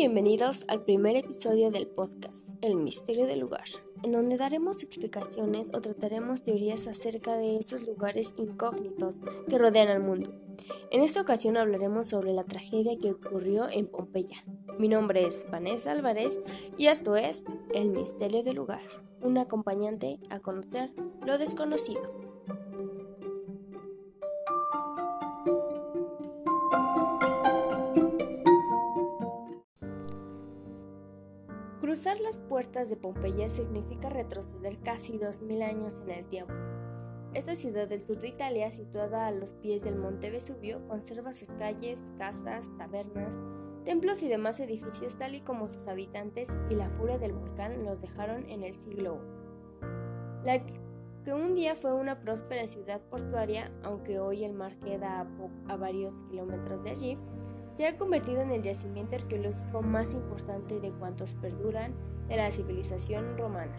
bienvenidos al primer episodio del podcast El Misterio del Lugar, en donde daremos explicaciones o trataremos teorías acerca de esos lugares incógnitos que rodean al mundo. En esta ocasión hablaremos sobre la tragedia que ocurrió en Pompeya. Mi nombre es Vanessa Álvarez y esto es El Misterio del Lugar, un acompañante a conocer lo desconocido. Las puertas de Pompeya significa retroceder casi 2.000 años en el tiempo. Esta ciudad del sur de Italia, situada a los pies del monte Vesubio, conserva sus calles, casas, tabernas, templos y demás edificios tal y como sus habitantes y la furia del volcán los dejaron en el siglo I. La que un día fue una próspera ciudad portuaria, aunque hoy el mar queda a, a varios kilómetros de allí, se ha convertido en el yacimiento arqueológico más importante de cuantos perduran de la civilización romana.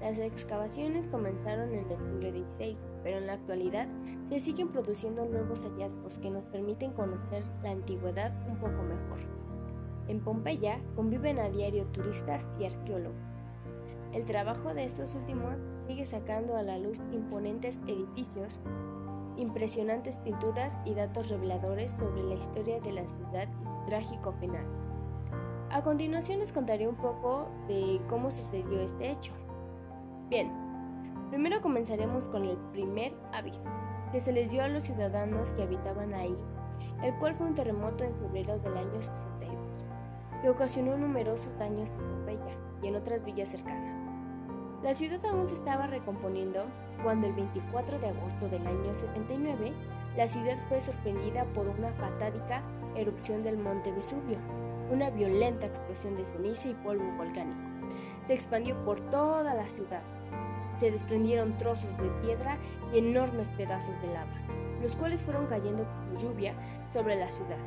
Las excavaciones comenzaron en el siglo XVI, pero en la actualidad se siguen produciendo nuevos hallazgos que nos permiten conocer la antigüedad un poco mejor. En Pompeya conviven a diario turistas y arqueólogos. El trabajo de estos últimos sigue sacando a la luz imponentes edificios impresionantes pinturas y datos reveladores sobre la historia de la ciudad y su trágico final. A continuación les contaré un poco de cómo sucedió este hecho. Bien, primero comenzaremos con el primer aviso que se les dio a los ciudadanos que habitaban ahí, el cual fue un terremoto en febrero del año 62, que ocasionó numerosos daños en Pompeya y en otras villas cercanas. La ciudad aún se estaba recomponiendo cuando el 24 de agosto del año 79 la ciudad fue sorprendida por una fatádica erupción del monte Vesubio, una violenta explosión de ceniza y polvo volcánico. Se expandió por toda la ciudad. Se desprendieron trozos de piedra y enormes pedazos de lava, los cuales fueron cayendo como lluvia sobre la ciudad.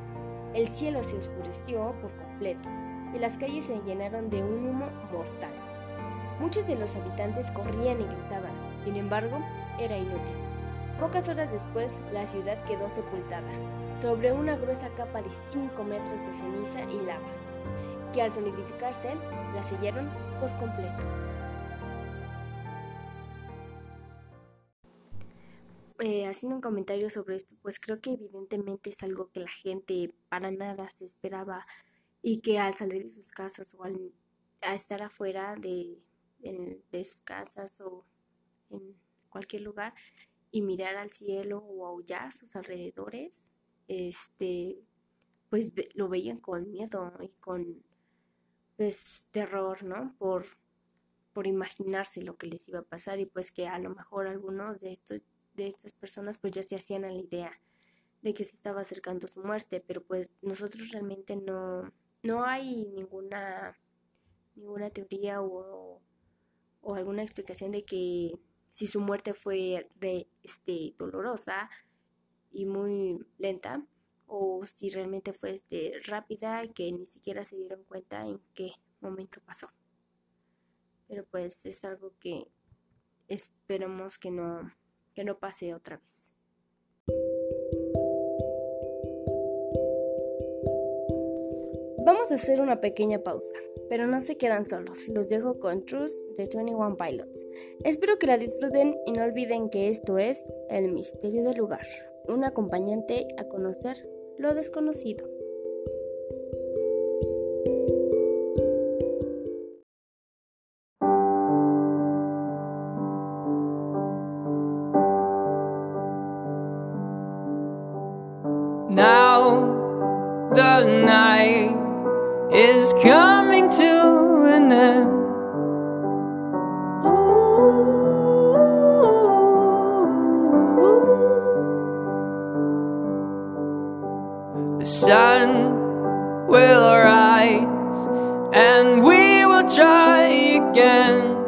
El cielo se oscureció por completo y las calles se llenaron de un humo mortal. Muchos de los habitantes corrían y gritaban, sin embargo, era inútil. Pocas horas después, la ciudad quedó sepultada, sobre una gruesa capa de 5 metros de ceniza y lava, que al solidificarse la sellaron por completo. Eh, haciendo un comentario sobre esto, pues creo que evidentemente es algo que la gente para nada se esperaba y que al salir de sus casas o al estar afuera de, en, sus casas o en cualquier lugar y mirar al cielo o aullar sus alrededores, este, pues lo veían con miedo y con pues terror, ¿no? Por, por imaginarse lo que les iba a pasar y pues que a lo mejor algunos de estos de estas personas pues ya se hacían a la idea de que se estaba acercando su muerte, pero pues nosotros realmente no no hay ninguna ninguna teoría o o alguna explicación de que si su muerte fue este, dolorosa y muy lenta o si realmente fue este, rápida y que ni siquiera se dieron cuenta en qué momento pasó. Pero pues es algo que esperemos que no, que no pase otra vez. Vamos a hacer una pequeña pausa. Pero no se quedan solos, los dejo con Trust de 21 Pilots. Espero que la disfruten y no olviden que esto es El Misterio del Lugar, un acompañante a conocer lo desconocido. Try again.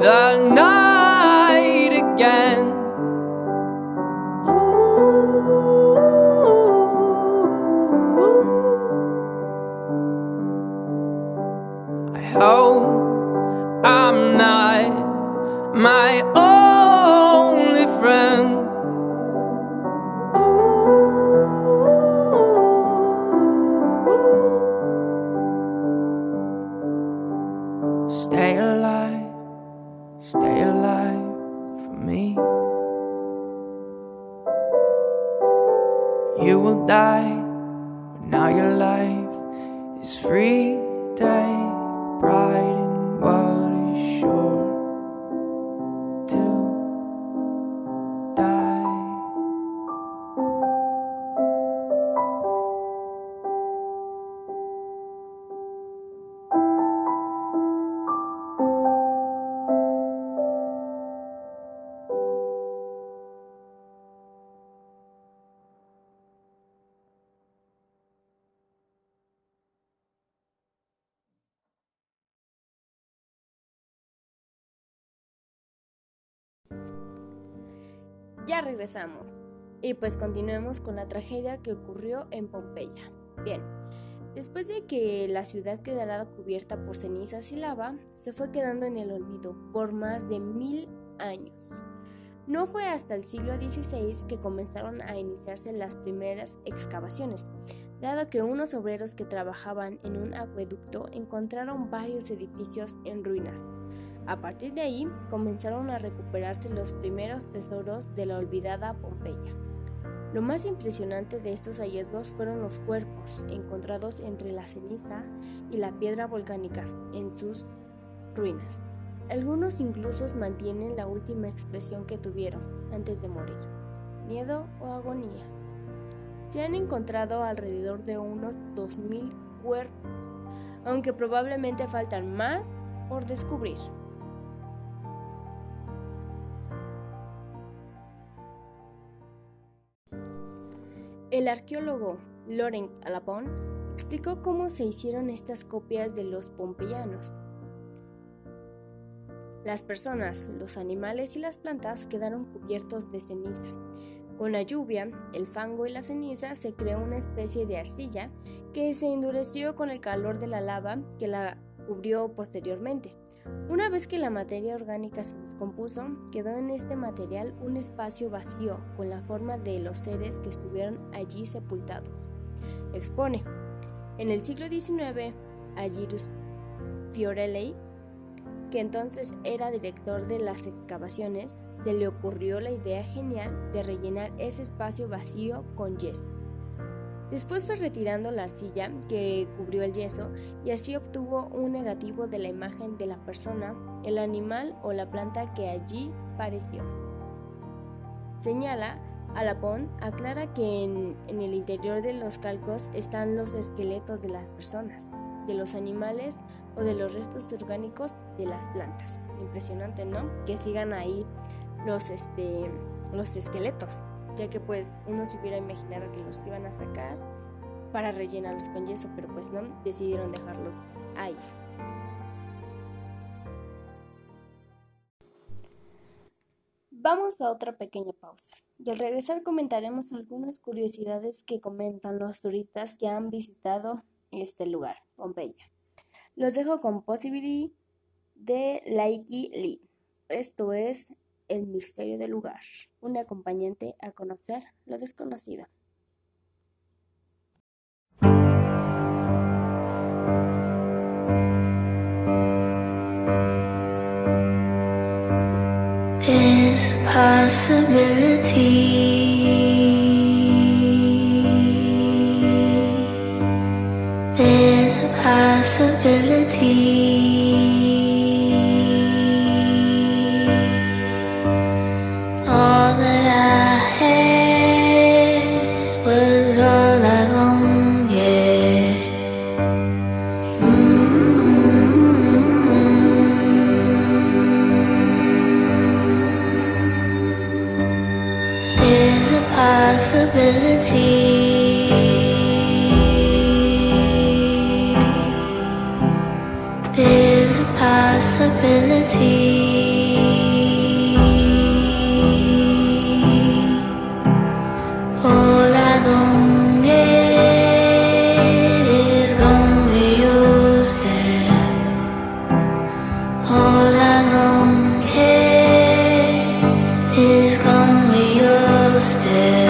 The night now your life is free. Take pride Ya regresamos. Y pues continuemos con la tragedia que ocurrió en Pompeya. Bien, después de que la ciudad quedara cubierta por cenizas y lava, se fue quedando en el olvido por más de mil años. No fue hasta el siglo XVI que comenzaron a iniciarse las primeras excavaciones, dado que unos obreros que trabajaban en un acueducto encontraron varios edificios en ruinas. A partir de ahí comenzaron a recuperarse los primeros tesoros de la olvidada Pompeya. Lo más impresionante de estos hallazgos fueron los cuerpos encontrados entre la ceniza y la piedra volcánica en sus ruinas. Algunos incluso mantienen la última expresión que tuvieron antes de morir, miedo o agonía. Se han encontrado alrededor de unos 2.000 cuerpos, aunque probablemente faltan más por descubrir. El arqueólogo Laurent Alapon explicó cómo se hicieron estas copias de los pompeyanos. Las personas, los animales y las plantas quedaron cubiertos de ceniza. Con la lluvia, el fango y la ceniza se creó una especie de arcilla que se endureció con el calor de la lava que la cubrió posteriormente. Una vez que la materia orgánica se descompuso, quedó en este material un espacio vacío con la forma de los seres que estuvieron allí sepultados. Expone. En el siglo XIX, a Girus Fiorelli, que entonces era director de las excavaciones, se le ocurrió la idea genial de rellenar ese espacio vacío con yeso. Después fue retirando la arcilla que cubrió el yeso y así obtuvo un negativo de la imagen de la persona, el animal o la planta que allí pareció. Señala, Alapón aclara que en, en el interior de los calcos están los esqueletos de las personas, de los animales o de los restos orgánicos de las plantas. Impresionante, ¿no? Que sigan ahí los, este, los esqueletos ya que pues uno se hubiera imaginado que los iban a sacar para rellenarlos con yeso, pero pues no, decidieron dejarlos ahí. Vamos a otra pequeña pausa y al regresar comentaremos algunas curiosidades que comentan los turistas que han visitado este lugar, Pompeya. Los dejo con Possibility de Laiki Lee. Esto es El misterio del lugar, un acompañante a conocer lo desconocido. still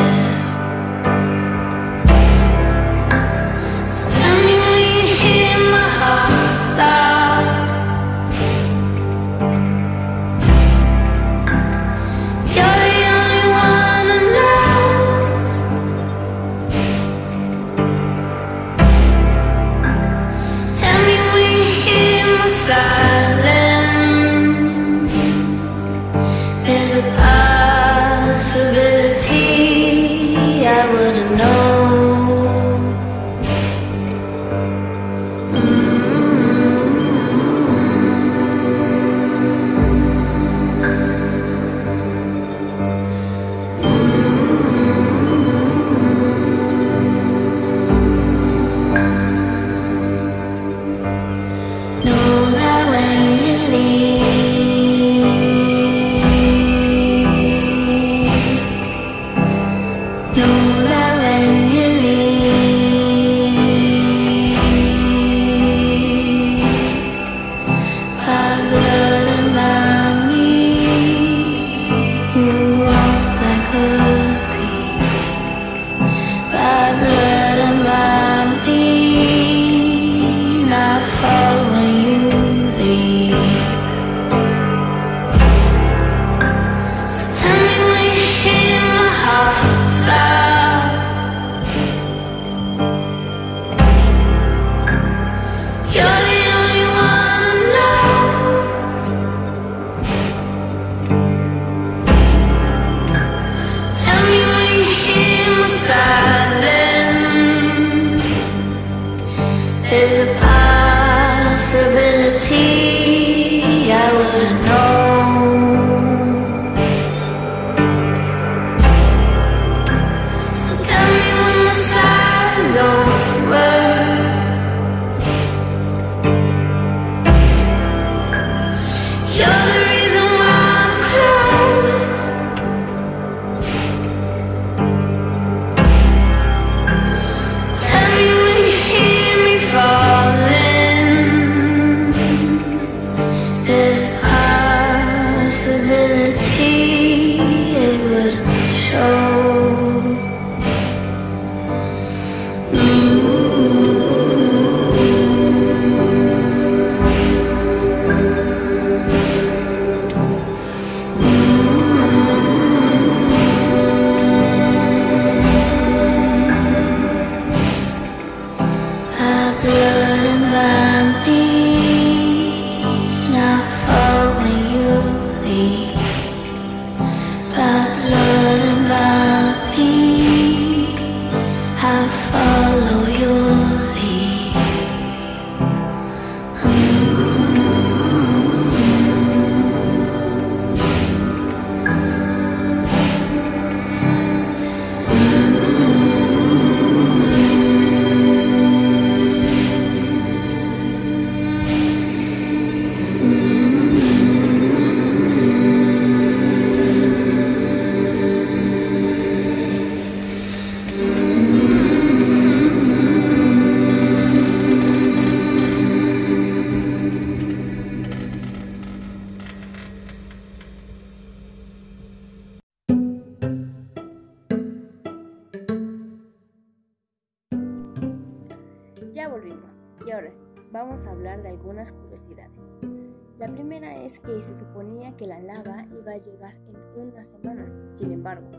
llegar en una semana. Sin embargo,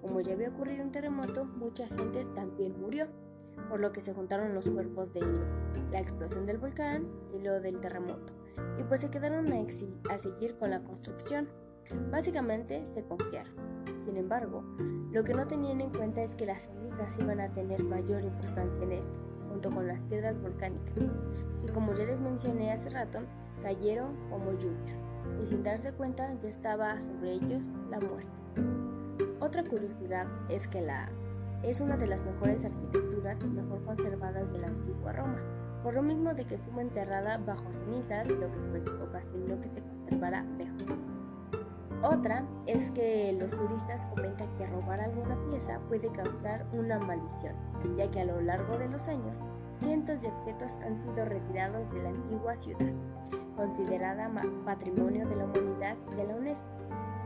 como ya había ocurrido un terremoto, mucha gente también murió, por lo que se juntaron los cuerpos de la explosión del volcán y lo del terremoto, y pues se quedaron a, seguir con la construcción. Básicamente se confiaron. Sin embargo, lo que no tenían en cuenta es que las cenizas iban a tener mayor importancia en esto, junto con las piedras volcánicas, que como ya les mencioné hace rato, cayeron como lluvia, y sin darse cuenta ya estaba sobre ellos la muerte. Otra curiosidad es que la es una de las mejores arquitecturas mejor conservadas de la antigua Roma, por lo mismo de que estuvo enterrada bajo cenizas, lo que pues ocasionó que se conservara mejor. Otra es que los turistas comentan que robar alguna pieza puede causar una maldición, ya que a lo largo de los años cientos de objetos han sido retirados de la antigua ciudad, considerada patrimonio de la humanidad de la UNESCO,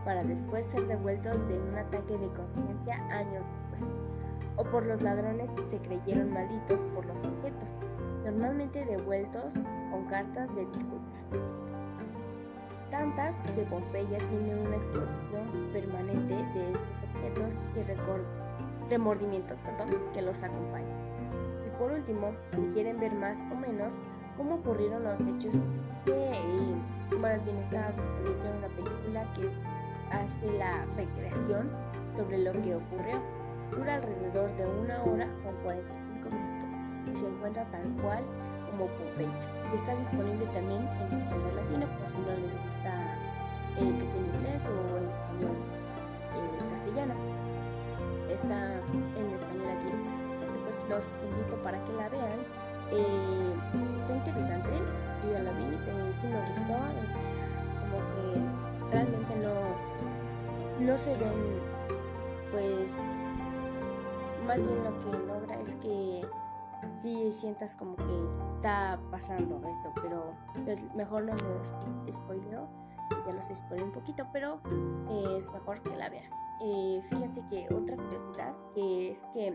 para después ser devueltos de un ataque de conciencia años después, o por los ladrones que se creyeron malditos por los objetos, normalmente devueltos con cartas de disculpa. Tantas que Pompeya tiene una exposición permanente de estos objetos y remordimientos perdón, que los acompañan. Y por último, si quieren ver más o menos cómo ocurrieron los hechos existe, eh, más bien está disponible una película que hace la recreación sobre lo que ocurrió. Dura alrededor de una hora con 45 minutos y se encuentra tal cual como. Y está disponible también en español latino por si no les gusta eh, que sea en inglés o en español eh, castellano. Está en español latino. Pues los invito para que la vean. Eh, está interesante, yo ya la vi, eh, sí me gustó, como que realmente no, no se ven, pues, más bien lo que logra es que sí sientas como que está pasando eso, pero pues, mejor no les spoileo, ya los spoileo un poquito, pero eh, es mejor que la vean. Eh, fíjense que otra curiosidad que es que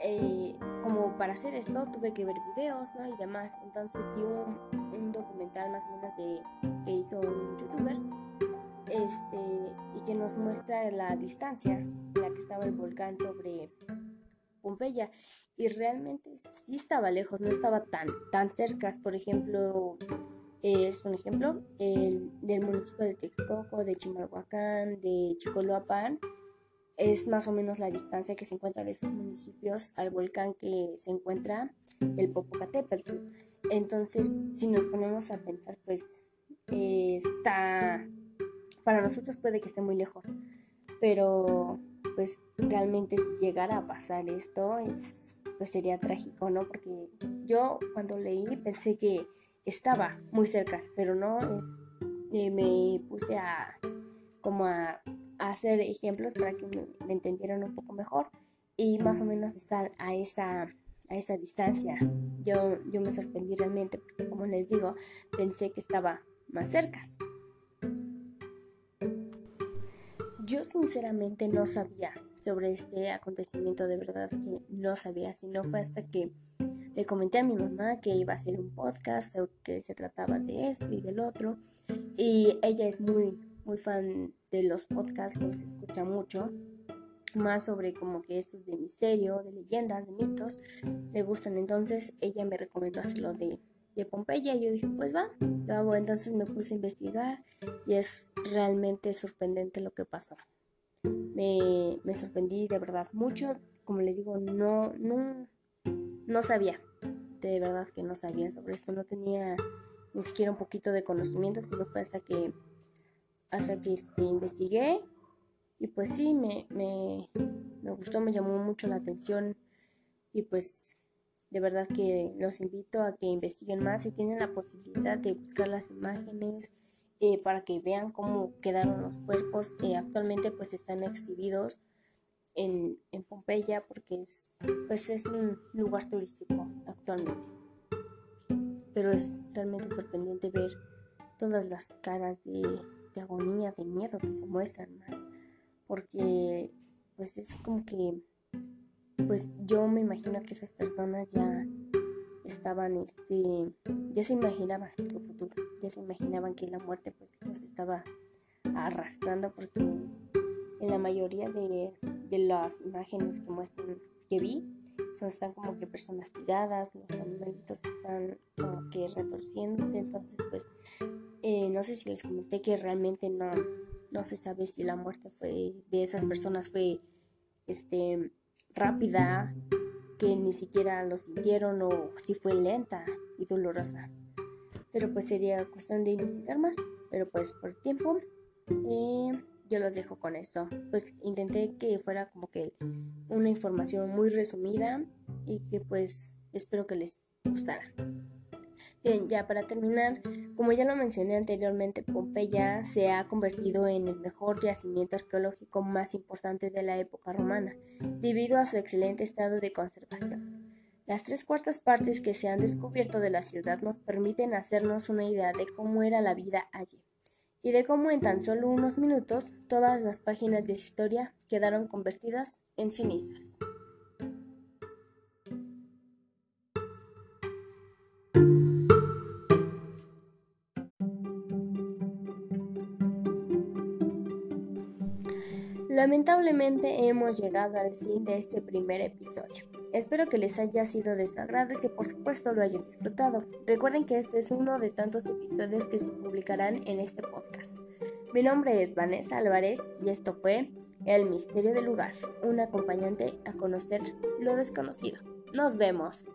eh, como para hacer esto tuve que ver videos ¿no? y demás. Entonces vi un, un documental más o menos de, que hizo un youtuber este, y que nos muestra la distancia en la que estaba el volcán sobre Pompeya. Y realmente sí estaba lejos, no estaba tan, tan cerca. Por ejemplo, es un ejemplo el, del municipio de Texcoco, de Chimalhuacán, de Chicoloapan es más o menos la distancia que se encuentra de esos municipios al volcán que se encuentra el Popocatépetl. Entonces, si nos ponemos a pensar, pues eh, está, para nosotros puede que esté muy lejos, pero pues realmente si llegara a pasar esto, es, pues sería trágico, ¿no? Porque yo cuando leí pensé que estaba muy cerca, pero no, es, eh, me puse a como a hacer ejemplos para que me, entendieran un poco mejor y más o menos estar a esa, a esa distancia. Yo, yo me sorprendí realmente porque, como les digo, pensé que estaba más cerca. Yo sinceramente no sabía sobre este acontecimiento, de verdad que no sabía, si no fue hasta que le comenté a mi mamá que iba a hacer un podcast o que se trataba de esto y del otro y ella es muy muy fan de los podcasts, los escucha mucho, más sobre como que estos de misterio, de leyendas, de mitos, le gustan. Entonces ella me recomendó hacerlo de, de Pompeya. Y yo dije, pues va, lo hago. Entonces me puse a investigar y es realmente sorprendente lo que pasó. Me, me sorprendí de verdad mucho, como les digo, no, no, no sabía, de verdad que no sabía sobre esto, no tenía ni siquiera un poquito de conocimiento, sino fue hasta que hasta que este, investigué. Y pues sí, me, me, me gustó, me llamó mucho la atención. Y pues de verdad que los invito a que investiguen más si tienen la posibilidad de buscar las imágenes eh, para que vean cómo quedaron los cuerpos que actualmente pues están exhibidos en, en, Pompeya porque es pues es un lugar turístico actualmente. Pero es realmente sorprendente ver todas las caras de de agonía, de miedo que se muestran más, porque pues es como que, pues yo me imagino que esas personas ya estaban, este, ya se imaginaban su futuro, ya se imaginaban que la muerte pues los estaba arrastrando porque en la mayoría de, de las imágenes que muestran, que vi, son, están como que personas tiradas, los animalitos están como que retorciéndose, entonces pues eh, no sé si les comenté que realmente no, no se sabe si la muerte fue de esas personas fue este, rápida, que ni siquiera lo sintieron o si fue lenta y dolorosa. Pero pues sería cuestión de investigar más. Pero pues por tiempo eh, yo los dejo con esto. Pues intenté que fuera como que una información muy resumida y que pues espero que les gustara. Bien, ya para terminar, como ya lo mencioné anteriormente, Pompeya se ha convertido en el mejor yacimiento arqueológico más importante de la época romana, debido a su excelente estado de conservación. Las tres cuartas partes que se han descubierto de la ciudad nos permiten hacernos una idea de cómo era la vida allí, y de cómo en tan solo unos minutos todas las páginas de su historia quedaron convertidas en cenizas. Lamentablemente hemos llegado al fin de este primer episodio. Espero que les haya sido de su agrado y que por supuesto lo hayan disfrutado. Recuerden que este es uno de tantos episodios que se publicarán en este podcast. Mi nombre es Vanessa Álvarez y esto fue El Misterio del Lugar, un acompañante a conocer lo desconocido. Nos vemos.